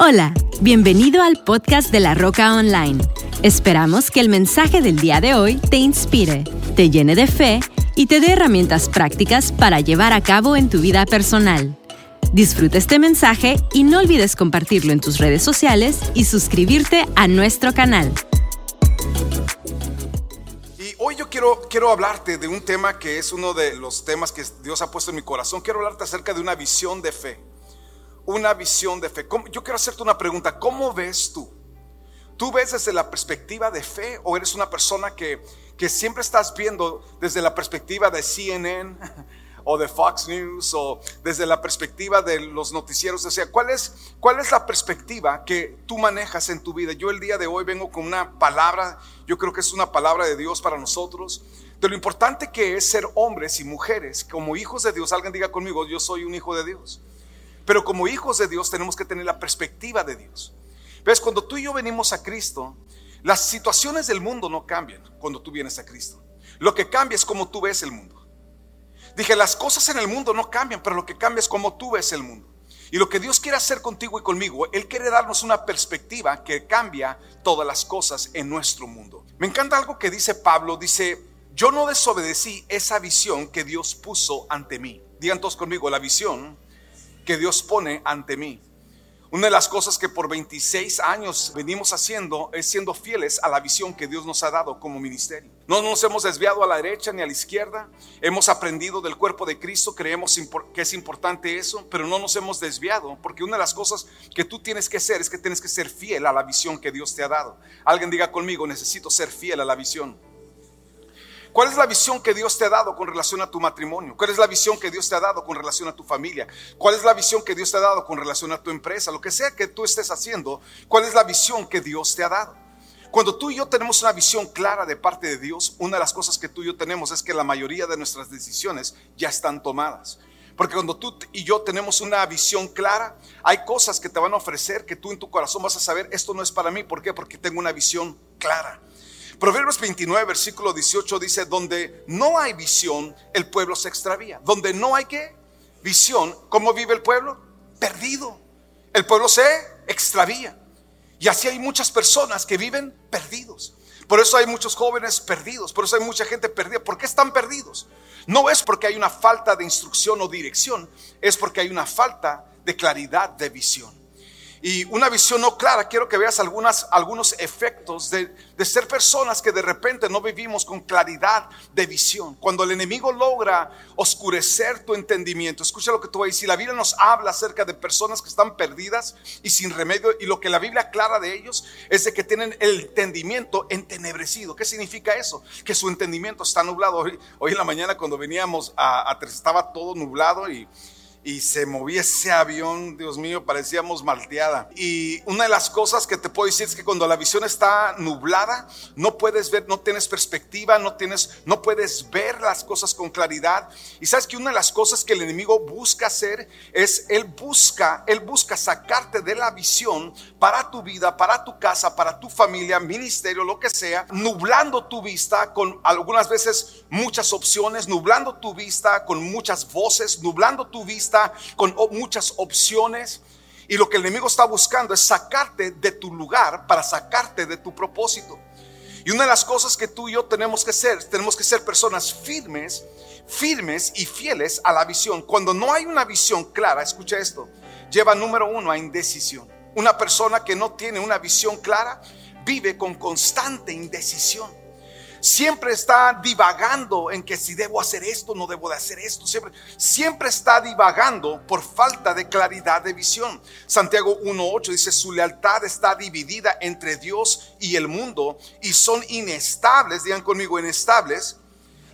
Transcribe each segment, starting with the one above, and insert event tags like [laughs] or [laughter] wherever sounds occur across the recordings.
Hola, bienvenido al podcast de La Roca Online. Esperamos que el mensaje del día de hoy te inspire, te llene de fe y te dé herramientas prácticas para llevar a cabo en tu vida personal. Disfruta este mensaje y no olvides compartirlo en tus redes sociales y suscribirte a nuestro canal. Y hoy yo quiero, quiero hablarte de un tema que es uno de los temas que Dios ha puesto en mi corazón. Quiero hablarte acerca de una visión de fe una visión de fe. Yo quiero hacerte una pregunta. ¿Cómo ves tú? ¿Tú ves desde la perspectiva de fe o eres una persona que, que siempre estás viendo desde la perspectiva de CNN o de Fox News o desde la perspectiva de los noticieros? O sea, ¿cuál es, cuál es la perspectiva que tú manejas en tu vida? Yo el día de hoy vengo con una palabra, yo creo que es una palabra de Dios para nosotros de lo importante que es ser hombres y mujeres, como hijos de Dios. Alguien diga conmigo, yo soy un hijo de Dios. Pero como hijos de Dios tenemos que tener la perspectiva de Dios. ¿Ves? Cuando tú y yo venimos a Cristo, las situaciones del mundo no cambian cuando tú vienes a Cristo. Lo que cambia es cómo tú ves el mundo. Dije, las cosas en el mundo no cambian, pero lo que cambia es cómo tú ves el mundo. Y lo que Dios quiere hacer contigo y conmigo, Él quiere darnos una perspectiva que cambia todas las cosas en nuestro mundo. Me encanta algo que dice Pablo, dice, yo no desobedecí esa visión que Dios puso ante mí. Digan todos conmigo, la visión que Dios pone ante mí. Una de las cosas que por 26 años venimos haciendo es siendo fieles a la visión que Dios nos ha dado como ministerio. No nos hemos desviado a la derecha ni a la izquierda. Hemos aprendido del cuerpo de Cristo, creemos que es importante eso, pero no nos hemos desviado, porque una de las cosas que tú tienes que hacer es que tienes que ser fiel a la visión que Dios te ha dado. Alguien diga conmigo, necesito ser fiel a la visión. ¿Cuál es la visión que Dios te ha dado con relación a tu matrimonio? ¿Cuál es la visión que Dios te ha dado con relación a tu familia? ¿Cuál es la visión que Dios te ha dado con relación a tu empresa? Lo que sea que tú estés haciendo, ¿cuál es la visión que Dios te ha dado? Cuando tú y yo tenemos una visión clara de parte de Dios, una de las cosas que tú y yo tenemos es que la mayoría de nuestras decisiones ya están tomadas. Porque cuando tú y yo tenemos una visión clara, hay cosas que te van a ofrecer que tú en tu corazón vas a saber, esto no es para mí. ¿Por qué? Porque tengo una visión clara. Proverbios 29, versículo 18 dice, donde no hay visión, el pueblo se extravía. Donde no hay qué? Visión. ¿Cómo vive el pueblo? Perdido. El pueblo se extravía. Y así hay muchas personas que viven perdidos. Por eso hay muchos jóvenes perdidos, por eso hay mucha gente perdida. ¿Por qué están perdidos? No es porque hay una falta de instrucción o dirección, es porque hay una falta de claridad de visión y una visión no clara, quiero que veas algunas, algunos efectos de, de, ser personas que de repente no vivimos con claridad de visión. Cuando el enemigo logra oscurecer tu entendimiento, escucha lo que tú vas a decir. La Biblia nos habla acerca de personas que están perdidas y sin remedio, y lo que la Biblia aclara de ellos es de que tienen el entendimiento entenebrecido. ¿Qué significa eso? Que su entendimiento está nublado. Hoy, hoy en la mañana, cuando veníamos a, a estaba todo nublado y y se movía ese avión, Dios mío, parecíamos malteada. Y una de las cosas que te puedo decir es que cuando la visión está nublada, no puedes ver, no tienes perspectiva, no tienes, no puedes ver las cosas con claridad. Y sabes que una de las cosas que el enemigo busca hacer es él busca, él busca sacarte de la visión para tu vida, para tu casa, para tu familia, ministerio, lo que sea, nublando tu vista con algunas veces muchas opciones, nublando tu vista con muchas voces, nublando tu vista con muchas opciones. Y lo que el enemigo está buscando es sacarte de tu lugar para sacarte de tu propósito. Y una de las cosas que tú y yo tenemos que ser, tenemos que ser personas firmes, firmes y fieles a la visión. Cuando no hay una visión clara, escucha esto, lleva número uno a indecisión. Una persona que no tiene una visión clara vive con constante indecisión siempre está divagando en que si debo hacer esto, no debo de hacer esto. Siempre, siempre está divagando por falta de claridad de visión. Santiago 1.8 dice, su lealtad está dividida entre Dios y el mundo y son inestables, digan conmigo, inestables,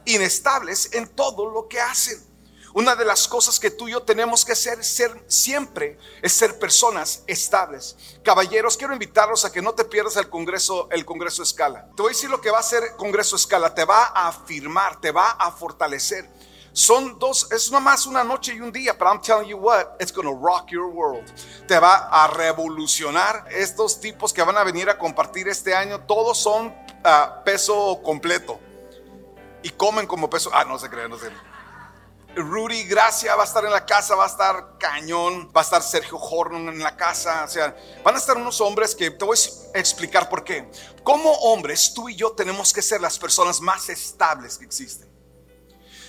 inestables en todo lo que hacen. Una de las cosas que tú y yo tenemos que ser, ser siempre es ser personas estables. Caballeros, quiero invitarlos a que no te pierdas el Congreso, el Congreso Escala. Te voy a decir lo que va a hacer Congreso Escala. Te va a afirmar, te va a fortalecer. Son dos, es más una noche y un día, pero I'm telling you what, it's gonna rock your world. Te va a revolucionar. Estos tipos que van a venir a compartir este año, todos son uh, peso completo. Y comen como peso. Ah, no se creen, no se Rudy Gracia va a estar en la casa, va a estar Cañón, va a estar Sergio Hornon en la casa. O sea, van a estar unos hombres que te voy a explicar por qué. Como hombres, tú y yo tenemos que ser las personas más estables que existen.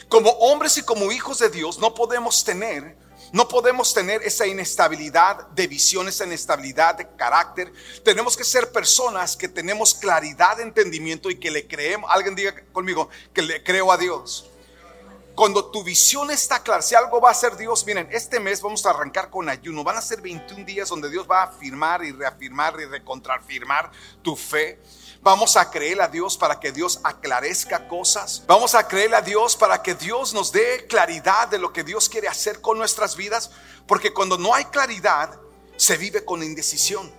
Como hombres y como hijos de Dios, no podemos tener no podemos tener esa inestabilidad de visión, esa inestabilidad de carácter. Tenemos que ser personas que tenemos claridad de entendimiento y que le creemos. Alguien diga conmigo que le creo a Dios. Cuando tu visión está clara, si algo va a ser Dios, miren, este mes vamos a arrancar con ayuno. Van a ser 21 días donde Dios va a afirmar y reafirmar y recontrafirmar tu fe. Vamos a creer a Dios para que Dios aclarezca cosas. Vamos a creer a Dios para que Dios nos dé claridad de lo que Dios quiere hacer con nuestras vidas. Porque cuando no hay claridad, se vive con indecisión.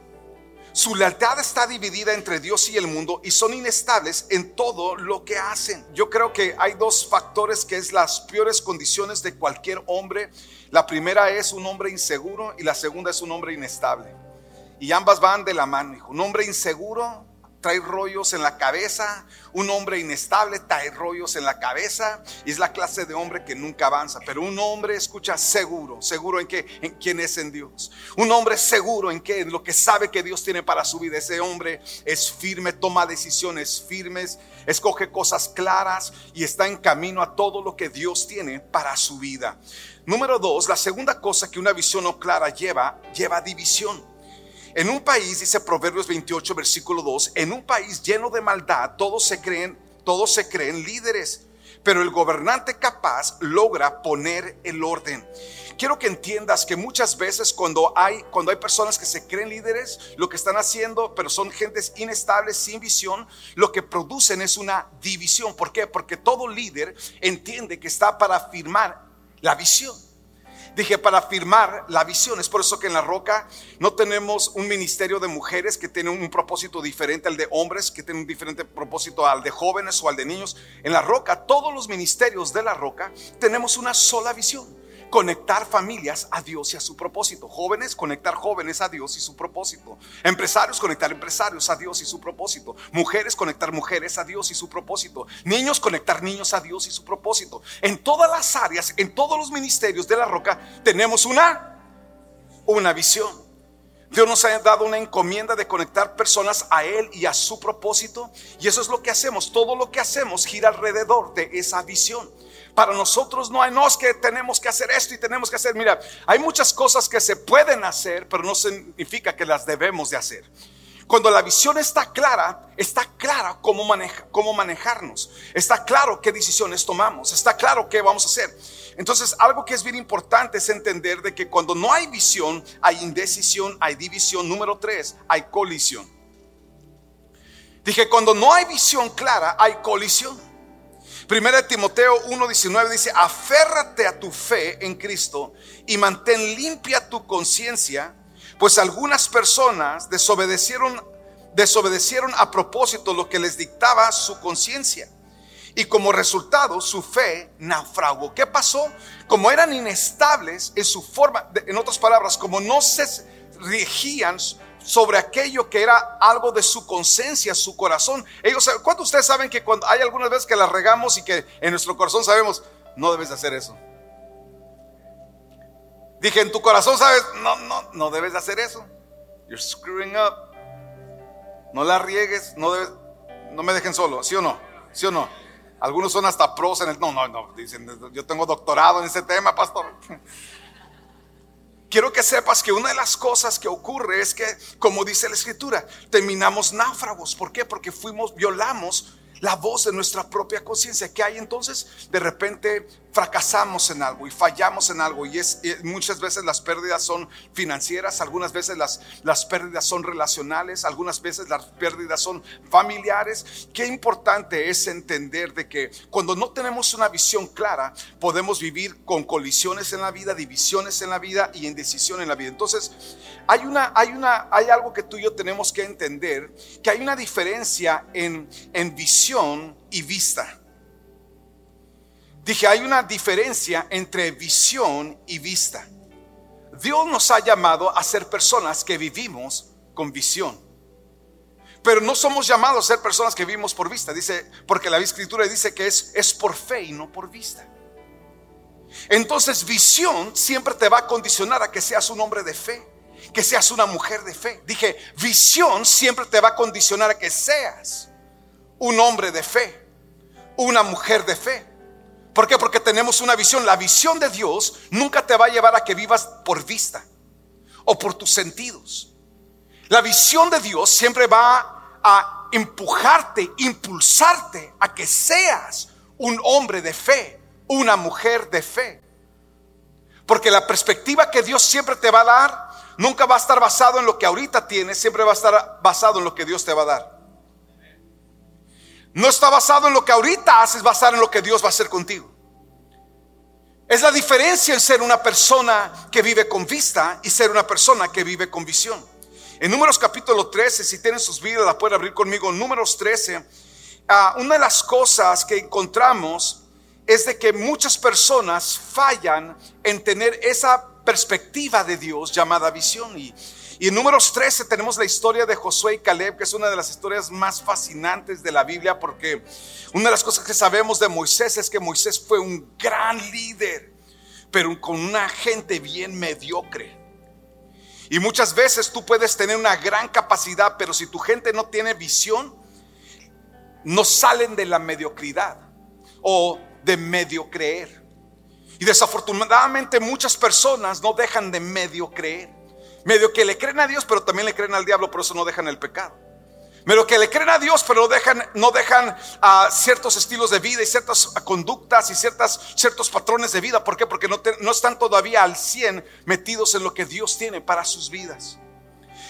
Su lealtad está dividida entre Dios y el mundo y son inestables en todo lo que hacen. Yo creo que hay dos factores que es las peores condiciones de cualquier hombre. La primera es un hombre inseguro y la segunda es un hombre inestable. Y ambas van de la mano, hijo. Un hombre inseguro trae rollos en la cabeza, un hombre inestable trae rollos en la cabeza y es la clase de hombre que nunca avanza, pero un hombre escucha seguro, seguro en que en quién es en Dios. Un hombre seguro en que en lo que sabe que Dios tiene para su vida. Ese hombre es firme, toma decisiones firmes, escoge cosas claras y está en camino a todo lo que Dios tiene para su vida. Número dos, la segunda cosa que una visión no clara lleva, lleva división. En un país, dice Proverbios 28, versículo 2, en un país lleno de maldad, todos se creen, todos se creen líderes, pero el gobernante capaz logra poner el orden. Quiero que entiendas que muchas veces cuando hay, cuando hay personas que se creen líderes, lo que están haciendo, pero son gentes inestables, sin visión, lo que producen es una división. ¿Por qué? Porque todo líder entiende que está para afirmar la visión. Dije, para firmar la visión. Es por eso que en la roca no tenemos un ministerio de mujeres que tiene un propósito diferente al de hombres, que tiene un diferente propósito al de jóvenes o al de niños. En la roca, todos los ministerios de la roca tenemos una sola visión conectar familias a Dios y a su propósito. Jóvenes, conectar jóvenes a Dios y su propósito. Empresarios, conectar empresarios a Dios y su propósito. Mujeres, conectar mujeres a Dios y su propósito. Niños, conectar niños a Dios y su propósito. En todas las áreas, en todos los ministerios de la roca, tenemos una, una visión. Dios nos ha dado una encomienda de conectar personas a Él y a su propósito. Y eso es lo que hacemos. Todo lo que hacemos gira alrededor de esa visión. Para nosotros no hay, no que tenemos que hacer esto y tenemos que hacer. Mira, hay muchas cosas que se pueden hacer, pero no significa que las debemos de hacer. Cuando la visión está clara, está clara cómo, maneja, cómo manejarnos. Está claro qué decisiones tomamos. Está claro qué vamos a hacer. Entonces, algo que es bien importante es entender de que cuando no hay visión, hay indecisión, hay división. Número tres, hay colisión. Dije, cuando no hay visión clara, hay colisión. Primera Timoteo 1:19 dice, aférrate a tu fe en Cristo y mantén limpia tu conciencia, pues algunas personas desobedecieron, desobedecieron a propósito lo que les dictaba su conciencia. Y como resultado, su fe naufragó. ¿Qué pasó? Como eran inestables en su forma, en otras palabras, como no se regían sobre aquello que era algo de su conciencia, su corazón. Ellos, ¿cuántos ustedes saben que cuando hay algunas veces que las regamos y que en nuestro corazón sabemos, no debes de hacer eso? Dije, en tu corazón sabes, no, no, no debes de hacer eso. You're screwing up. No la riegues, no no me dejen solo, ¿sí o no? ¿Sí o no? Algunos son hasta pros en el, no, no, no, dicen, yo tengo doctorado en ese tema, pastor [laughs] quiero que sepas que una de las cosas que ocurre es que, como dice la escritura, terminamos náufragos. ¿Por qué? Porque fuimos, violamos la voz de nuestra propia conciencia. ¿Qué hay entonces? De repente fracasamos en algo y fallamos en algo y es muchas veces las pérdidas son financieras, algunas veces las, las pérdidas son relacionales, algunas veces las pérdidas son familiares. Qué importante es entender de que cuando no tenemos una visión clara, podemos vivir con colisiones en la vida, divisiones en la vida y indecisión en la vida. Entonces, hay una hay una hay algo que tú y yo tenemos que entender, que hay una diferencia en en visión y vista. Dije, hay una diferencia entre visión y vista. Dios nos ha llamado a ser personas que vivimos con visión. Pero no somos llamados a ser personas que vivimos por vista. Dice, porque la escritura dice que es, es por fe y no por vista. Entonces visión siempre te va a condicionar a que seas un hombre de fe, que seas una mujer de fe. Dije, visión siempre te va a condicionar a que seas un hombre de fe, una mujer de fe. ¿Por qué? Porque tenemos una visión. La visión de Dios nunca te va a llevar a que vivas por vista o por tus sentidos. La visión de Dios siempre va a empujarte, impulsarte a que seas un hombre de fe, una mujer de fe. Porque la perspectiva que Dios siempre te va a dar nunca va a estar basado en lo que ahorita tienes, siempre va a estar basado en lo que Dios te va a dar. No está basado en lo que ahorita haces, basado en lo que Dios va a hacer contigo. Es la diferencia en ser una persona que vive con vista y ser una persona que vive con visión. En Números capítulo 13, si tienen sus vidas, la pueden abrir conmigo. Números 13, ah, una de las cosas que encontramos es de que muchas personas fallan en tener esa perspectiva de Dios llamada visión. Y, y en números 13 tenemos la historia de Josué y Caleb, que es una de las historias más fascinantes de la Biblia, porque una de las cosas que sabemos de Moisés es que Moisés fue un gran líder, pero con una gente bien mediocre. Y muchas veces tú puedes tener una gran capacidad, pero si tu gente no tiene visión, no salen de la mediocridad o de medio creer. Y desafortunadamente muchas personas no dejan de medio creer. Medio que le creen a Dios, pero también le creen al diablo, por eso no dejan el pecado. Medio que le creen a Dios, pero no dejan, no dejan ah, ciertos estilos de vida y ciertas conductas y ciertas, ciertos patrones de vida. ¿Por qué? Porque no, no están todavía al 100 metidos en lo que Dios tiene para sus vidas.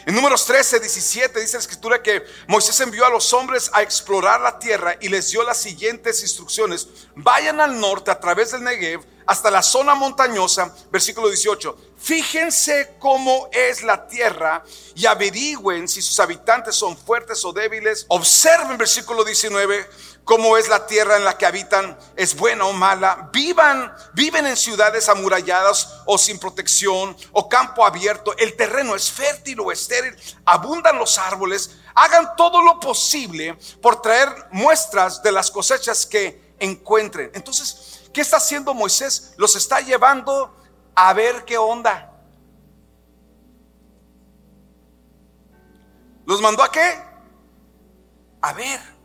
En números 13, 17 dice la escritura que Moisés envió a los hombres a explorar la tierra y les dio las siguientes instrucciones. Vayan al norte a través del Negev hasta la zona montañosa, versículo 18. Fíjense cómo es la tierra y averigüen si sus habitantes son fuertes o débiles. Observen, versículo 19, cómo es la tierra en la que habitan, es buena o mala. Vivan, viven en ciudades amuralladas o sin protección o campo abierto. El terreno es fértil o estéril, abundan los árboles. Hagan todo lo posible por traer muestras de las cosechas que encuentren. Entonces, ¿qué está haciendo Moisés? Los está llevando a ver qué onda. ¿Los mandó a qué? A ver.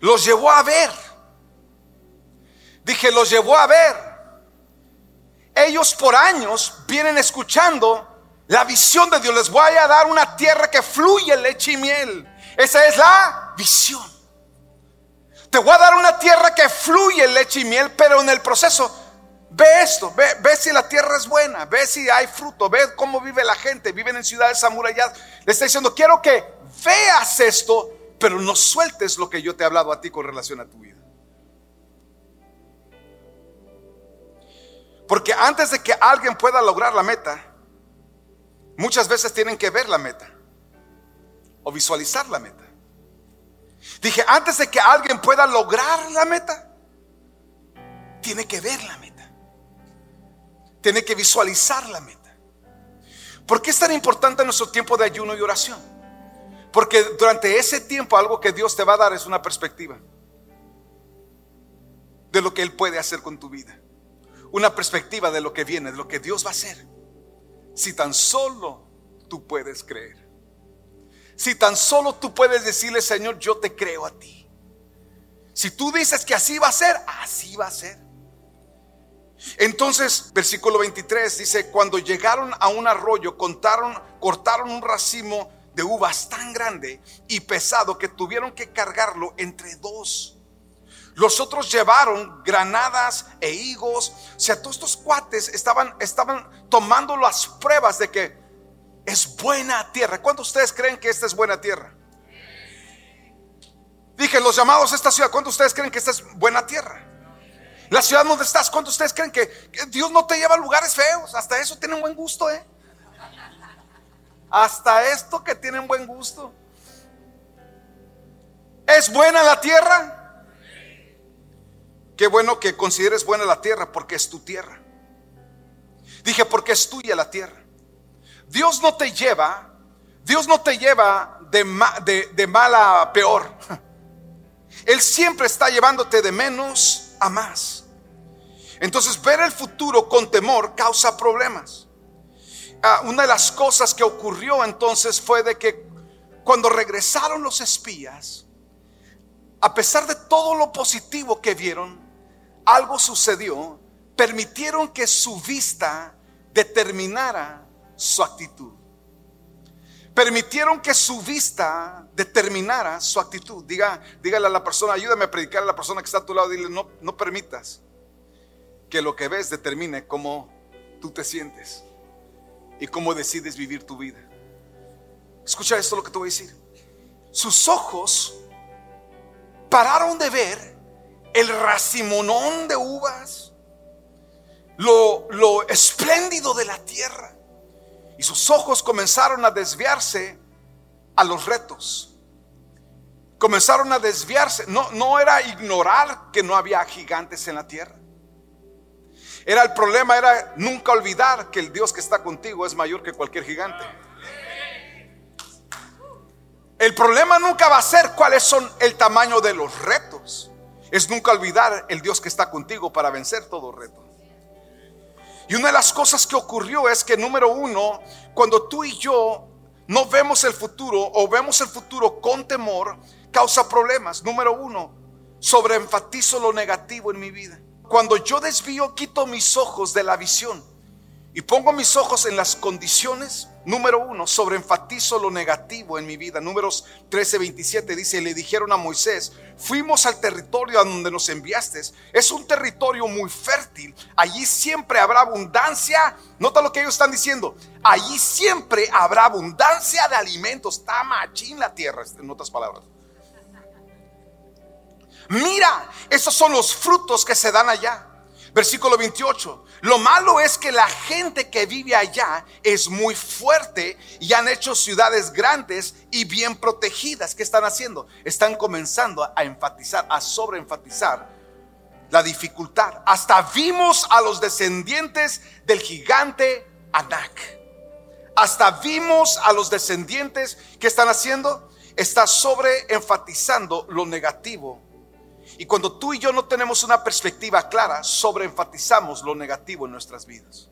Los llevó a ver. Dije, los llevó a ver. Ellos por años vienen escuchando la visión de Dios. Les voy a dar una tierra que fluye leche y miel. Esa es la visión. Te voy a dar una tierra que fluye leche y miel, pero en el proceso Ve esto, ve, ve, si la tierra es buena, ve si hay fruto, ve cómo vive la gente, viven en ciudades amuralladas. Le está diciendo, quiero que veas esto pero no sueltes lo que yo te he hablado a ti con relación a tu vida. Porque antes de que alguien pueda lograr la meta, muchas veces tienen que ver la meta o visualizar la meta. Dije, antes de que alguien pueda lograr la meta, tiene que ver la meta. Tiene que visualizar la meta. ¿Por qué es tan importante nuestro tiempo de ayuno y oración? Porque durante ese tiempo algo que Dios te va a dar es una perspectiva de lo que Él puede hacer con tu vida. Una perspectiva de lo que viene, de lo que Dios va a hacer. Si tan solo tú puedes creer. Si tan solo tú puedes decirle, Señor, yo te creo a ti. Si tú dices que así va a ser, así va a ser. Entonces, versículo 23 dice, cuando llegaron a un arroyo, contaron, cortaron un racimo de uvas tan grande y pesado que tuvieron que cargarlo entre dos. Los otros llevaron granadas e higos. O sea, todos estos cuates estaban, estaban tomando las pruebas de que es buena tierra. ¿Cuántos ustedes creen que esta es buena tierra? Dije, los llamados a esta ciudad, ¿cuántos ustedes creen que esta es buena tierra? La ciudad donde estás, ¿cuántos ustedes creen que, que Dios no te lleva a lugares feos? Hasta eso tienen buen gusto, ¿eh? Hasta esto que tienen buen gusto. ¿Es buena la tierra? Qué bueno que consideres buena la tierra porque es tu tierra. Dije porque es tuya la tierra. Dios no te lleva, Dios no te lleva de, de, de mala a peor. [laughs] Él siempre está llevándote de menos a más. Entonces ver el futuro con temor causa problemas. Ah, una de las cosas que ocurrió entonces fue de que cuando regresaron los espías, a pesar de todo lo positivo que vieron, algo sucedió, permitieron que su vista determinara su actitud. Permitieron que su vista determinara su actitud. Diga, dígale a la persona, ayúdame a predicar a la persona que está a tu lado, dile, no, no permitas que lo que ves determine cómo tú te sientes y cómo decides vivir tu vida. Escucha esto lo que te voy a decir. Sus ojos pararon de ver el racimonón de uvas, lo, lo espléndido de la tierra. Y sus ojos comenzaron a desviarse a los retos. Comenzaron a desviarse. No, no era ignorar que no había gigantes en la tierra. Era el problema, era nunca olvidar que el Dios que está contigo es mayor que cualquier gigante. El problema nunca va a ser cuáles son el tamaño de los retos. Es nunca olvidar el Dios que está contigo para vencer todo reto. Y una de las cosas que ocurrió es que, número uno, cuando tú y yo no vemos el futuro o vemos el futuro con temor, causa problemas. Número uno, sobreenfatizo lo negativo en mi vida. Cuando yo desvío, quito mis ojos de la visión y pongo mis ojos en las condiciones. Número uno, sobreenfatizo lo negativo en mi vida. Números 13, 27 dice, le dijeron a Moisés, fuimos al territorio a donde nos enviaste. Es un territorio muy fértil. Allí siempre habrá abundancia. Nota lo que ellos están diciendo. Allí siempre habrá abundancia de alimentos. Está machín la tierra, en otras palabras. Mira, esos son los frutos que se dan allá. Versículo 28. Lo malo es que la gente que vive allá es muy fuerte y han hecho ciudades grandes y bien protegidas. ¿Qué están haciendo? Están comenzando a enfatizar, a sobreenfatizar la dificultad. Hasta vimos a los descendientes del gigante Anak. Hasta vimos a los descendientes que están haciendo. Está sobreenfatizando lo negativo y cuando tú y yo no tenemos una perspectiva clara, sobreenfatizamos lo negativo en nuestras vidas.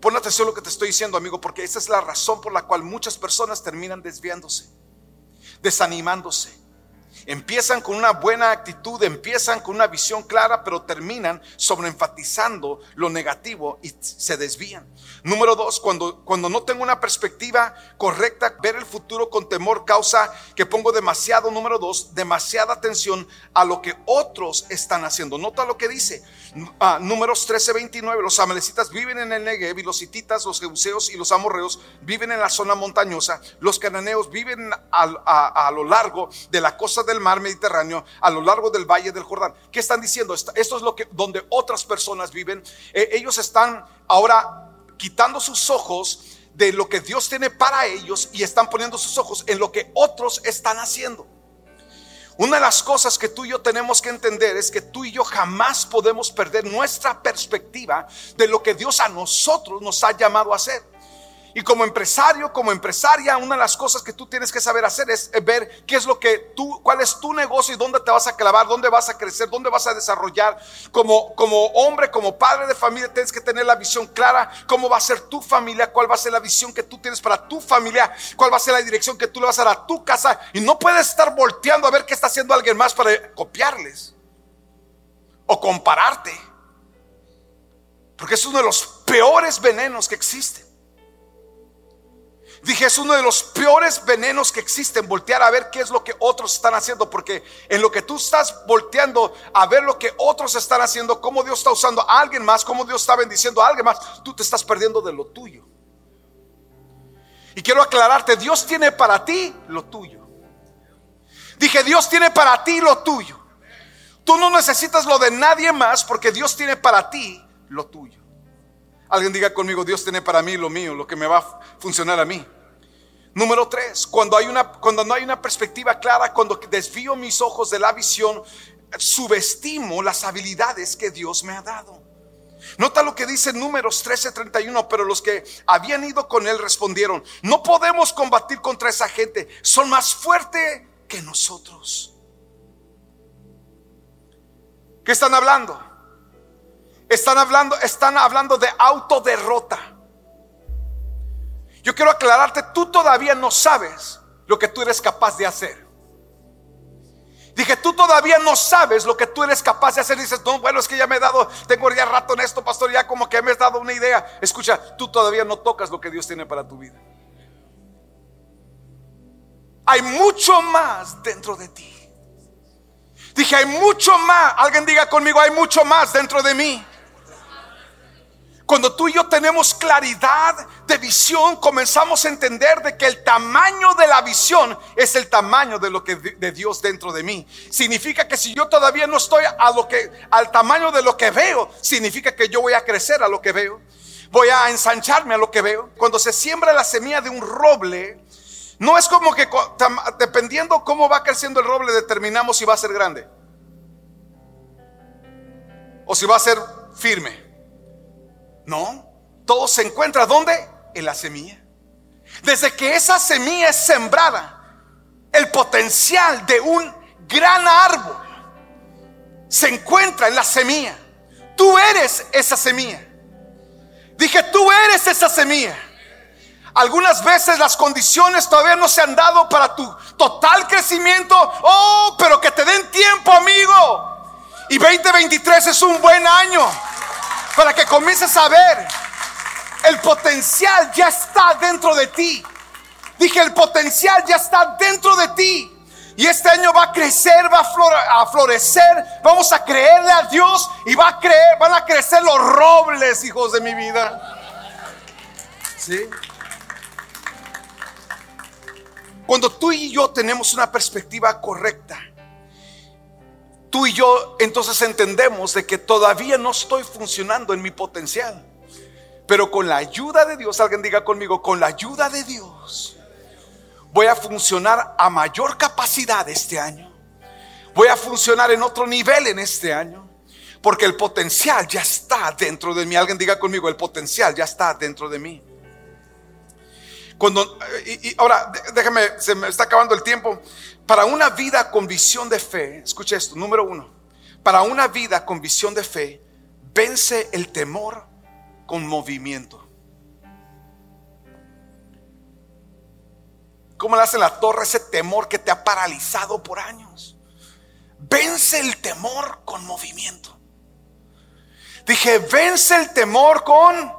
Pon atención a lo que te estoy diciendo, amigo, porque esa es la razón por la cual muchas personas terminan desviándose, desanimándose, Empiezan con una buena actitud, empiezan con una visión clara, pero terminan sobre enfatizando lo negativo y se desvían. Número dos, cuando, cuando no tengo una perspectiva correcta, ver el futuro con temor causa que pongo demasiado, número dos, demasiada atención a lo que otros están haciendo. Nota lo que dice. Ah, números 13, 29, los amalecitas viven en el Negev y los hititas, los jebuseos y los amorreos viven en la zona montañosa. Los cananeos viven a, a lo largo de la costa de del mar Mediterráneo, a lo largo del valle del Jordán. ¿Qué están diciendo? Esto es lo que donde otras personas viven. Eh, ellos están ahora quitando sus ojos de lo que Dios tiene para ellos y están poniendo sus ojos en lo que otros están haciendo. Una de las cosas que tú y yo tenemos que entender es que tú y yo jamás podemos perder nuestra perspectiva de lo que Dios a nosotros nos ha llamado a hacer. Y como empresario, como empresaria, una de las cosas que tú tienes que saber hacer es ver qué es lo que tú, cuál es tu negocio y dónde te vas a clavar, dónde vas a crecer, dónde vas a desarrollar. Como, como hombre, como padre de familia, tienes que tener la visión clara, cómo va a ser tu familia, cuál va a ser la visión que tú tienes para tu familia, cuál va a ser la dirección que tú le vas a dar a tu casa. Y no puedes estar volteando a ver qué está haciendo alguien más para copiarles o compararte. Porque es uno de los peores venenos que existen. Dije, es uno de los peores venenos que existen, voltear a ver qué es lo que otros están haciendo, porque en lo que tú estás volteando a ver lo que otros están haciendo, cómo Dios está usando a alguien más, cómo Dios está bendiciendo a alguien más, tú te estás perdiendo de lo tuyo. Y quiero aclararte, Dios tiene para ti lo tuyo. Dije, Dios tiene para ti lo tuyo. Tú no necesitas lo de nadie más porque Dios tiene para ti lo tuyo. Alguien diga conmigo, Dios tiene para mí lo mío, lo que me va a funcionar a mí. Número tres, cuando, hay una, cuando no hay una perspectiva clara, cuando desvío mis ojos de la visión, subestimo las habilidades que Dios me ha dado. Nota lo que dice Números 13:31, pero los que habían ido con él respondieron, no podemos combatir contra esa gente, son más fuertes que nosotros. ¿Qué están hablando? Están hablando, están hablando de autoderrota. Yo quiero aclararte, tú todavía no sabes lo que tú eres capaz de hacer. Dije, tú todavía no sabes lo que tú eres capaz de hacer. Dices, no, bueno, es que ya me he dado, tengo ya rato en esto, pastor, ya como que me has dado una idea. Escucha, tú todavía no tocas lo que Dios tiene para tu vida. Hay mucho más dentro de ti. Dije, hay mucho más. Alguien diga conmigo, hay mucho más dentro de mí. Cuando tú y yo tenemos claridad de visión, comenzamos a entender de que el tamaño de la visión es el tamaño de lo que de Dios dentro de mí. Significa que si yo todavía no estoy a lo que al tamaño de lo que veo, significa que yo voy a crecer a lo que veo. Voy a ensancharme a lo que veo. Cuando se siembra la semilla de un roble, no es como que dependiendo cómo va creciendo el roble determinamos si va a ser grande o si va a ser firme. No, todo se encuentra ¿dónde? En la semilla. Desde que esa semilla es sembrada, el potencial de un gran árbol se encuentra en la semilla. Tú eres esa semilla. Dije, tú eres esa semilla. Algunas veces las condiciones todavía no se han dado para tu total crecimiento. Oh, pero que te den tiempo, amigo. Y 2023 es un buen año para que comiences a ver el potencial ya está dentro de ti. Dije, el potencial ya está dentro de ti. Y este año va a crecer, va a florecer. Vamos a creerle a Dios y va a creer, van a crecer los robles, hijos de mi vida. ¿Sí? Cuando tú y yo tenemos una perspectiva correcta, tú y yo entonces entendemos de que todavía no estoy funcionando en mi potencial. Pero con la ayuda de Dios, alguien diga conmigo, con la ayuda de Dios, voy a funcionar a mayor capacidad este año. Voy a funcionar en otro nivel en este año. Porque el potencial ya está dentro de mí. Alguien diga conmigo, el potencial ya está dentro de mí. Cuando, y, ahora, déjame, se me está acabando el tiempo. Para una vida con visión de fe, escucha esto, número uno, para una vida con visión de fe, vence el temor con movimiento. ¿Cómo le hace la torre ese temor que te ha paralizado por años? Vence el temor con movimiento. Dije, vence el temor con,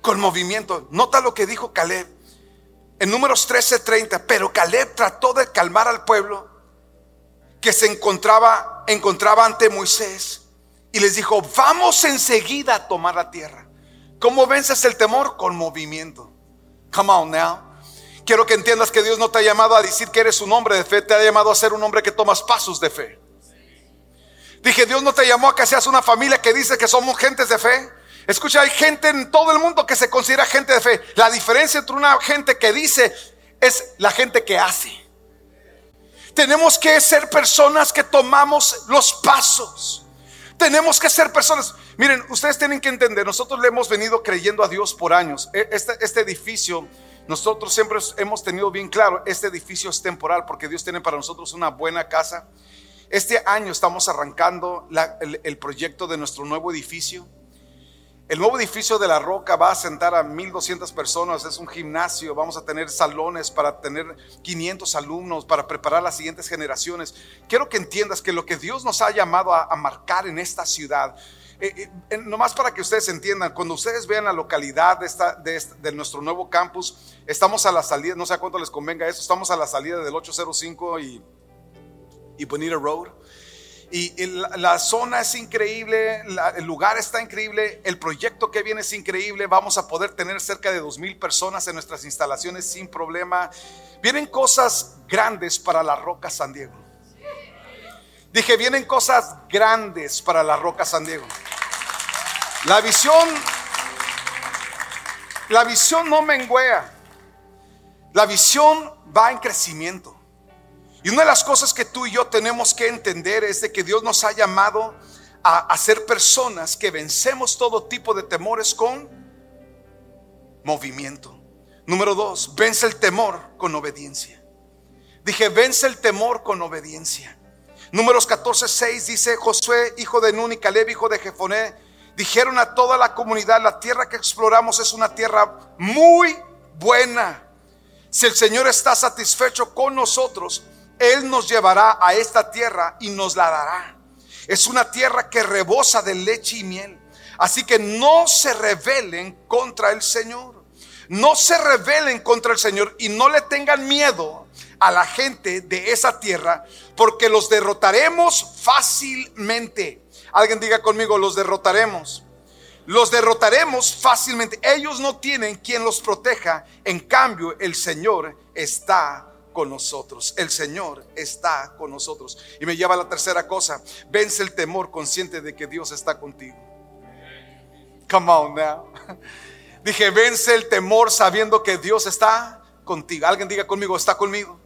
con movimiento. Nota lo que dijo Caleb. En números 13:30, pero Caleb trató de calmar al pueblo que se encontraba, encontraba ante Moisés y les dijo, vamos enseguida a tomar la tierra. ¿Cómo vences el temor? Con movimiento. Come on now. Quiero que entiendas que Dios no te ha llamado a decir que eres un hombre de fe, te ha llamado a ser un hombre que tomas pasos de fe. Dije, Dios no te llamó a que seas una familia que dice que somos gentes de fe. Escucha, hay gente en todo el mundo que se considera gente de fe. La diferencia entre una gente que dice es la gente que hace. Tenemos que ser personas que tomamos los pasos. Tenemos que ser personas. Miren, ustedes tienen que entender, nosotros le hemos venido creyendo a Dios por años. E, este, este edificio, nosotros siempre hemos tenido bien claro, este edificio es temporal porque Dios tiene para nosotros una buena casa. Este año estamos arrancando el proyecto de nuestro nuevo edificio. El nuevo edificio de la Roca va a sentar a 1200 personas, es un gimnasio, vamos a tener salones para tener 500 alumnos, para preparar las siguientes generaciones. Quiero que entiendas que lo que Dios nos ha llamado a, marcar en esta ciudad, eh, eh, nomás para que ustedes entiendan, cuando ustedes vean la localidad de, esta, de, nuestro nuevo campus, estamos a la salida, no sé a cuánto les convenga eso, estamos a la salida del 805 y, y Bonita Road. Y la, zona es increíble, el lugar está increíble, el proyecto que viene es increíble, vamos a poder tener cerca de dos mil personas en nuestras instalaciones sin problema. Vienen cosas grandes para la Roca San Diego. Dije, vienen cosas grandes para la Roca San Diego. La visión, la visión no menguea. La visión va en crecimiento. Y una de las cosas que tú y yo tenemos que entender es de que Dios nos ha llamado a, ser personas que vencemos todo tipo de temores con movimiento. Número dos, vence el temor con obediencia. Dije, vence el temor con obediencia. Números 14, 6 dice Josué, hijo de Nun y Caleb, hijo de Jefoné, dijeron a toda la comunidad, la tierra que exploramos es una tierra muy buena. Si el Señor está satisfecho con nosotros, Él nos llevará a esta tierra y nos la dará. Es una tierra que rebosa de leche y miel. Así que no se rebelen contra el Señor. No se rebelen contra el Señor y no le tengan miedo a la gente de esa tierra, porque los derrotaremos fácilmente. Alguien diga conmigo, los derrotaremos. Los derrotaremos fácilmente. Ellos no tienen quien los proteja. En cambio, el Señor está con nosotros. El Señor está con nosotros. Y me lleva a la tercera cosa. Vence el temor consciente de que Dios está contigo. Come on now. [laughs] Dije, vence el temor sabiendo que Dios está contigo. Alguien diga conmigo, está conmigo.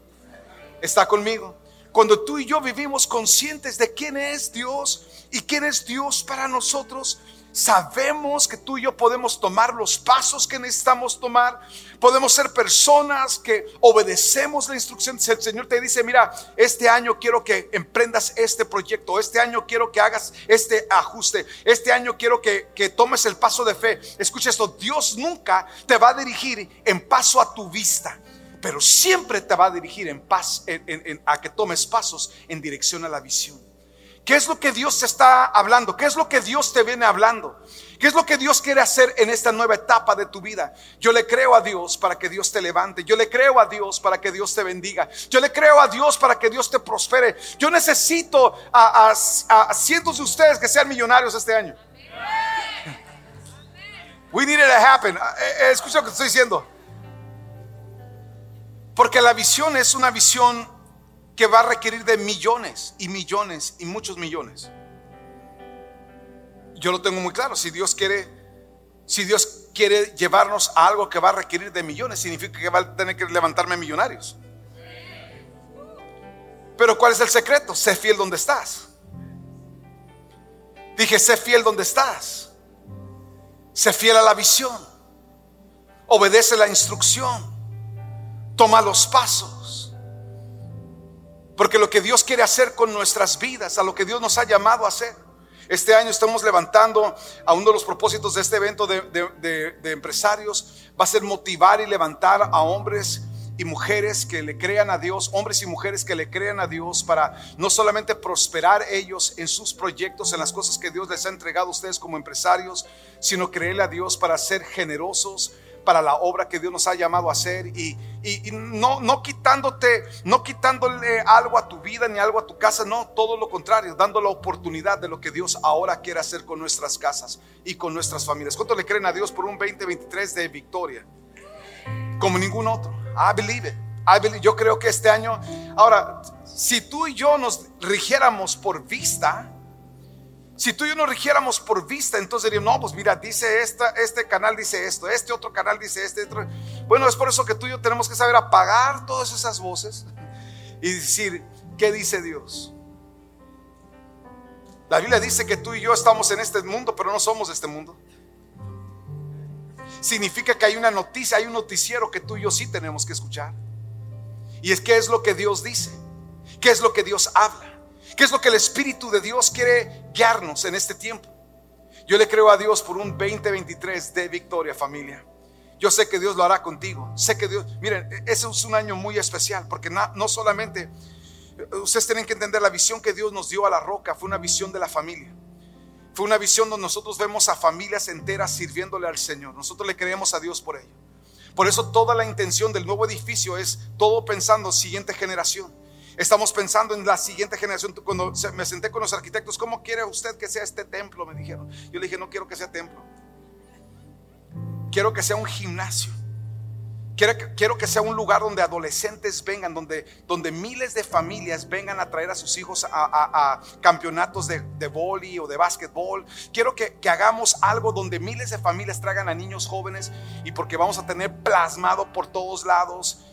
Está conmigo. Cuando tú y yo vivimos conscientes de quién es Dios y quién es Dios para nosotros, Sabemos que tú y yo podemos tomar los pasos que necesitamos tomar. Podemos ser personas que obedecemos la instrucción. El Señor te dice, mira, este año quiero que emprendas este proyecto. Este año quiero que hagas este ajuste. Este año quiero que, tomes el paso de fe. Escucha esto, Dios nunca te va a dirigir en paso a tu vista pero siempre te va a dirigir en paz, a que tomes pasos en dirección a la visión. ¿Qué es lo que Dios te está hablando? ¿Qué es lo que Dios te viene hablando? ¿Qué es lo que Dios quiere hacer en esta nueva etapa de tu vida? Yo le creo a Dios para que Dios te levante. Yo le creo a Dios para que Dios te bendiga. Yo le creo a Dios para que Dios te prospere. Yo necesito a, cientos de ustedes que sean millonarios este año. We need it to happen. Eh, eh, escucha lo que estoy diciendo. Porque la visión es una visión que va a requerir de millones y millones y muchos millones. Yo lo tengo muy claro, si Dios quiere si Dios quiere llevarnos a algo que va a requerir de millones, significa que va a tener que levantarme millonarios. Pero ¿cuál es el secreto? Sé fiel donde estás. Dije, sé fiel donde estás. Sé fiel a la visión. Obedece la instrucción. Toma los pasos. Porque lo que Dios quiere hacer con nuestras vidas, a lo que Dios nos ha llamado a hacer. Este año estamos levantando a uno de los propósitos de este evento de, empresarios, va a ser motivar y levantar a hombres y mujeres que le crean a Dios, hombres y mujeres que le crean a Dios para no solamente prosperar ellos en sus proyectos, en las cosas que Dios les ha entregado a ustedes como empresarios, sino creerle a Dios para ser generosos, para la obra que Dios nos ha llamado a hacer y, no, no quitándote, no quitándole algo a tu vida ni algo a tu casa, no, todo lo contrario, dando la oportunidad de lo que Dios ahora quiere hacer con nuestras casas y con nuestras familias. ¿Cuánto le creen a Dios por un 2023 de victoria? Como ningún otro. I believe, yo creo que este año, ahora, si tú y yo nos rigiéramos por vista, si tú y yo nos rigiéramos por vista, entonces diríamos, no, pues mira, dice esta, este canal dice esto, este otro canal dice este, otro. Bueno, es por eso que tú y yo tenemos que saber apagar todas esas voces y decir, ¿qué dice Dios? La Biblia dice que tú y yo estamos en este mundo, pero no somos de este mundo. Significa que hay una noticia, hay un noticiero que tú y yo sí tenemos que escuchar. Y es qué es lo que Dios dice, qué es lo que Dios habla. ¿Qué es lo que el Espíritu de Dios quiere guiarnos en este tiempo? Yo le creo a Dios por un 2023 de victoria, familia. Yo sé que Dios lo hará contigo. Sé que Dios, miren, ese es un año muy especial porque no, solamente, ustedes tienen que entender la visión que Dios nos dio a la roca, fue una visión de la familia. Fue una visión donde nosotros vemos a familias enteras sirviéndole al Señor. Nosotros le creemos a Dios por ello. Por eso toda la intención del nuevo edificio es todo pensando siguiente generación. Estamos pensando en la siguiente generación. Cuando me senté con los arquitectos, ¿cómo quiere usted que sea este templo? Me dijeron. Yo le dije, no quiero que sea templo. Quiero que sea un gimnasio. Quiero que, sea un lugar donde adolescentes vengan, donde, donde miles de familias vengan a traer a sus hijos a, campeonatos de, de vóley o de básquetbol. Quiero que, que hagamos algo donde miles de familias traigan a niños jóvenes y porque vamos a tener plasmado por todos lados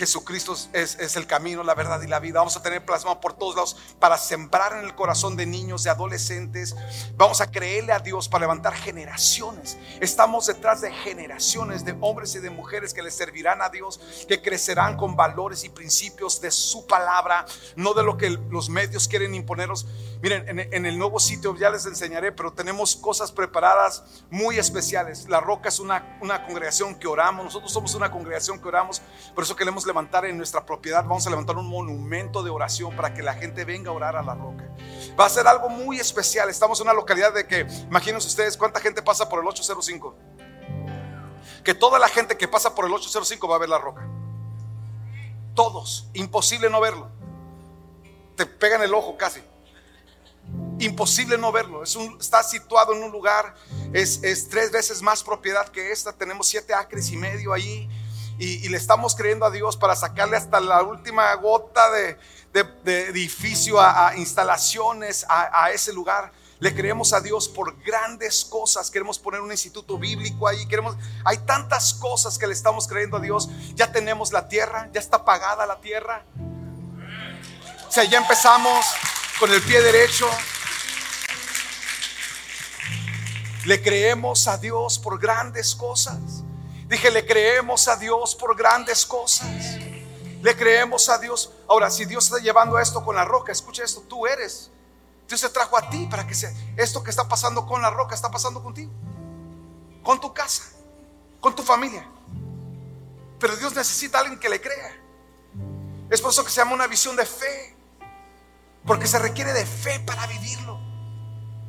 Jesucristo es, el camino, la verdad y la vida. Vamos a tener plasmado por todos lados para sembrar en el corazón de niños, de adolescentes. Vamos a creerle a Dios para levantar generaciones. Estamos detrás de generaciones de hombres y de mujeres que le servirán a Dios, que crecerán con valores y principios de su palabra, no de lo que los medios quieren imponeros. Miren, en, el nuevo sitio ya les enseñaré, pero tenemos cosas preparadas muy especiales. La Roca es una, una congregación que oramos. Nosotros somos una congregación que oramos. Por eso queremos levantar en nuestra propiedad, vamos a levantar un monumento de oración para que la gente venga a orar a la roca. Va a ser algo muy especial. Estamos en una localidad de que, imagínense ustedes cuánta gente pasa por el 805. Que toda la gente que pasa por el 805 va a ver la roca. Todos. Imposible no verlo. Te pegan el ojo casi. Imposible no verlo. Es un, está situado en un lugar, es, es tres veces más propiedad que esta. Tenemos siete acres y medio ahí y, le estamos creyendo a Dios para sacarle hasta la última gota de, edificio, a, instalaciones, a, ese lugar. Le creemos a Dios por grandes cosas. Queremos poner un instituto bíblico ahí. Queremos, hay tantas cosas que le estamos creyendo a Dios. Ya tenemos la tierra, ya está pagada la tierra. O sea, ya empezamos con el pie derecho. Le creemos a Dios por grandes cosas. Dije, le creemos a Dios por grandes cosas. Le creemos a Dios. Ahora, si Dios está llevando esto con la roca, escucha esto, tú eres. Dios te trajo a ti para que sea esto que está pasando con la roca está pasando contigo. Con tu casa, con tu familia. Pero Dios necesita a alguien que le crea. Es por eso que se llama una visión de fe. Porque se requiere de fe para vivirlo.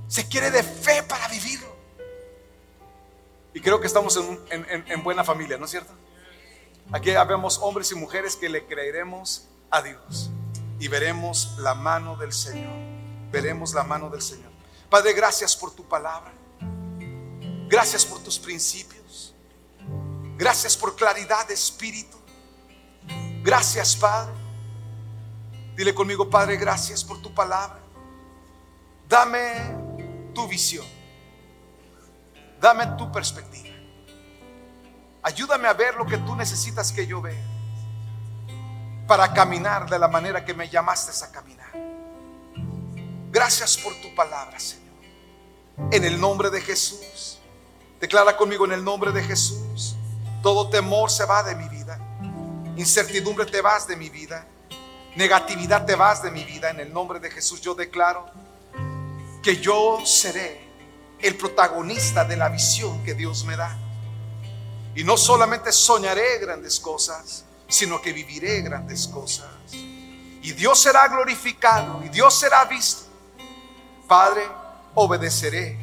Se quiere de fe para vivirlo. Y creo que estamos en, buena familia, ¿no es cierto? Aquí habemos hombres y mujeres que le creeremos a Dios y veremos la mano del Señor. Veremos la mano del Señor. Padre, gracias por tu palabra. Gracias por tus principios. Gracias por claridad de espíritu. Gracias, Padre. Dile conmigo, Padre, gracias por tu palabra. Dame tu visión. Dame tu perspectiva. Ayúdame a ver lo que tú necesitas que yo vea para caminar de la manera que me llamaste a caminar. Gracias por tu palabra, Señor. En el nombre de Jesús. Declara conmigo en el nombre de Jesús. Todo temor se va de mi vida. Incertidumbre te vas de mi vida. Negatividad te vas de mi vida. En el nombre de Jesús yo declaro que yo seré el protagonista de la visión que Dios me da. Y no solamente soñaré grandes cosas, sino que viviré grandes cosas. Y Dios será glorificado y Dios será visto. Padre, obedeceré.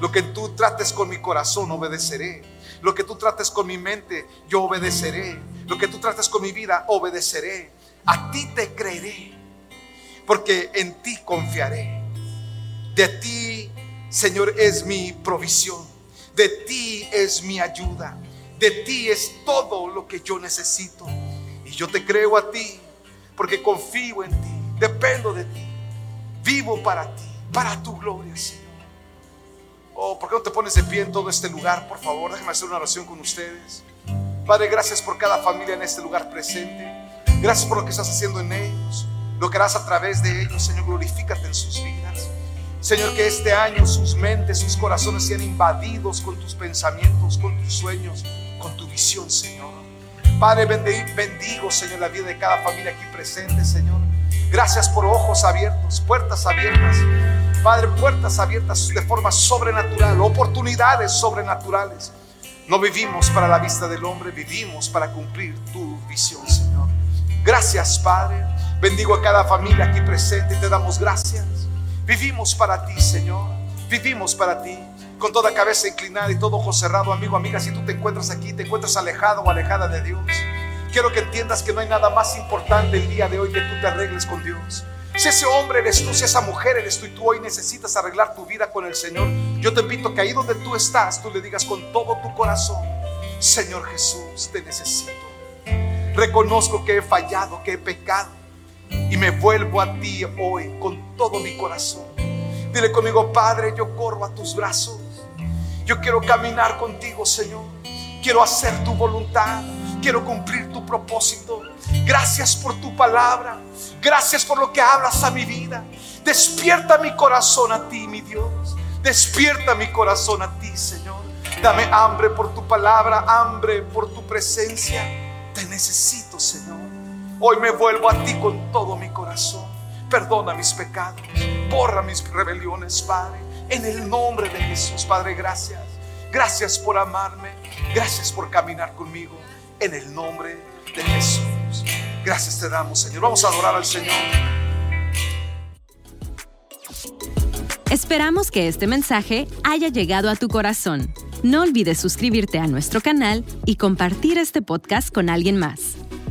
Lo que tú trates con mi corazón, obedeceré. Lo que tú trates con mi mente, yo obedeceré. Lo que tú trates con mi vida, obedeceré. A ti te creeré, porque en ti confiaré. De ti Señor, es mi provisión. De ti es mi ayuda. De ti es todo lo que yo necesito. Y yo te creo a ti porque confío en ti. Dependo de ti. Vivo para ti, para tu gloria, Señor. Oh, ¿por qué no te pones de pie en todo este lugar? Por favor, déjame hacer una oración con ustedes. Padre, gracias por cada familia en este lugar presente. Gracias por lo que estás haciendo en ellos. Lo que harás a través de ellos, Señor. Glorifícate en sus vidas. Señor, que este año sus mentes, sus corazones sean invadidos con tus pensamientos, con tus sueños, con tu visión, Señor. Padre, bendigo, Señor, la vida de cada familia aquí presente, Señor. Gracias por ojos abiertos, puertas abiertas. Padre, puertas abiertas de forma sobrenatural, oportunidades sobrenaturales. No vivimos para la vista del hombre, vivimos para cumplir tu visión, Señor. Gracias, Padre. Bendigo a cada familia aquí presente y te damos gracias. Vivimos para ti, Señor. Vivimos para ti. Con toda cabeza inclinada y todo ojo cerrado, amigo, amiga, si tú te encuentras aquí, te encuentras alejado o alejada de Dios, quiero que entiendas que no hay nada más importante el día de hoy que tú te arregles con Dios. Si ese hombre eres tú, si esa mujer eres tú y tú hoy necesitas arreglar tu vida con el Señor, yo te invito que ahí donde tú estás, tú le digas con todo tu corazón, Señor Jesús, te necesito. Reconozco que he fallado, que he pecado y me vuelvo a ti hoy con todo mi corazón. Dile conmigo, Padre, yo corro a tus brazos. Yo quiero caminar contigo, Señor. Quiero hacer tu voluntad. Quiero cumplir tu propósito. Gracias por tu palabra. Gracias por lo que hablas a mi vida. Despierta mi corazón a ti, mi Dios. Despierta mi corazón a ti, Señor. Dame hambre por tu palabra, hambre por tu presencia. Te necesito, Señor. Hoy me vuelvo a ti con todo mi corazón. Perdona mis pecados. Borra mis rebeliones, Padre. En el nombre de Jesús, Padre, gracias. Gracias por amarme. Gracias por caminar conmigo. En el nombre de Jesús. Gracias te damos, Señor. Vamos a adorar al Señor. Esperamos que este mensaje haya llegado a tu corazón. No olvides suscribirte a nuestro canal y compartir este podcast con alguien más.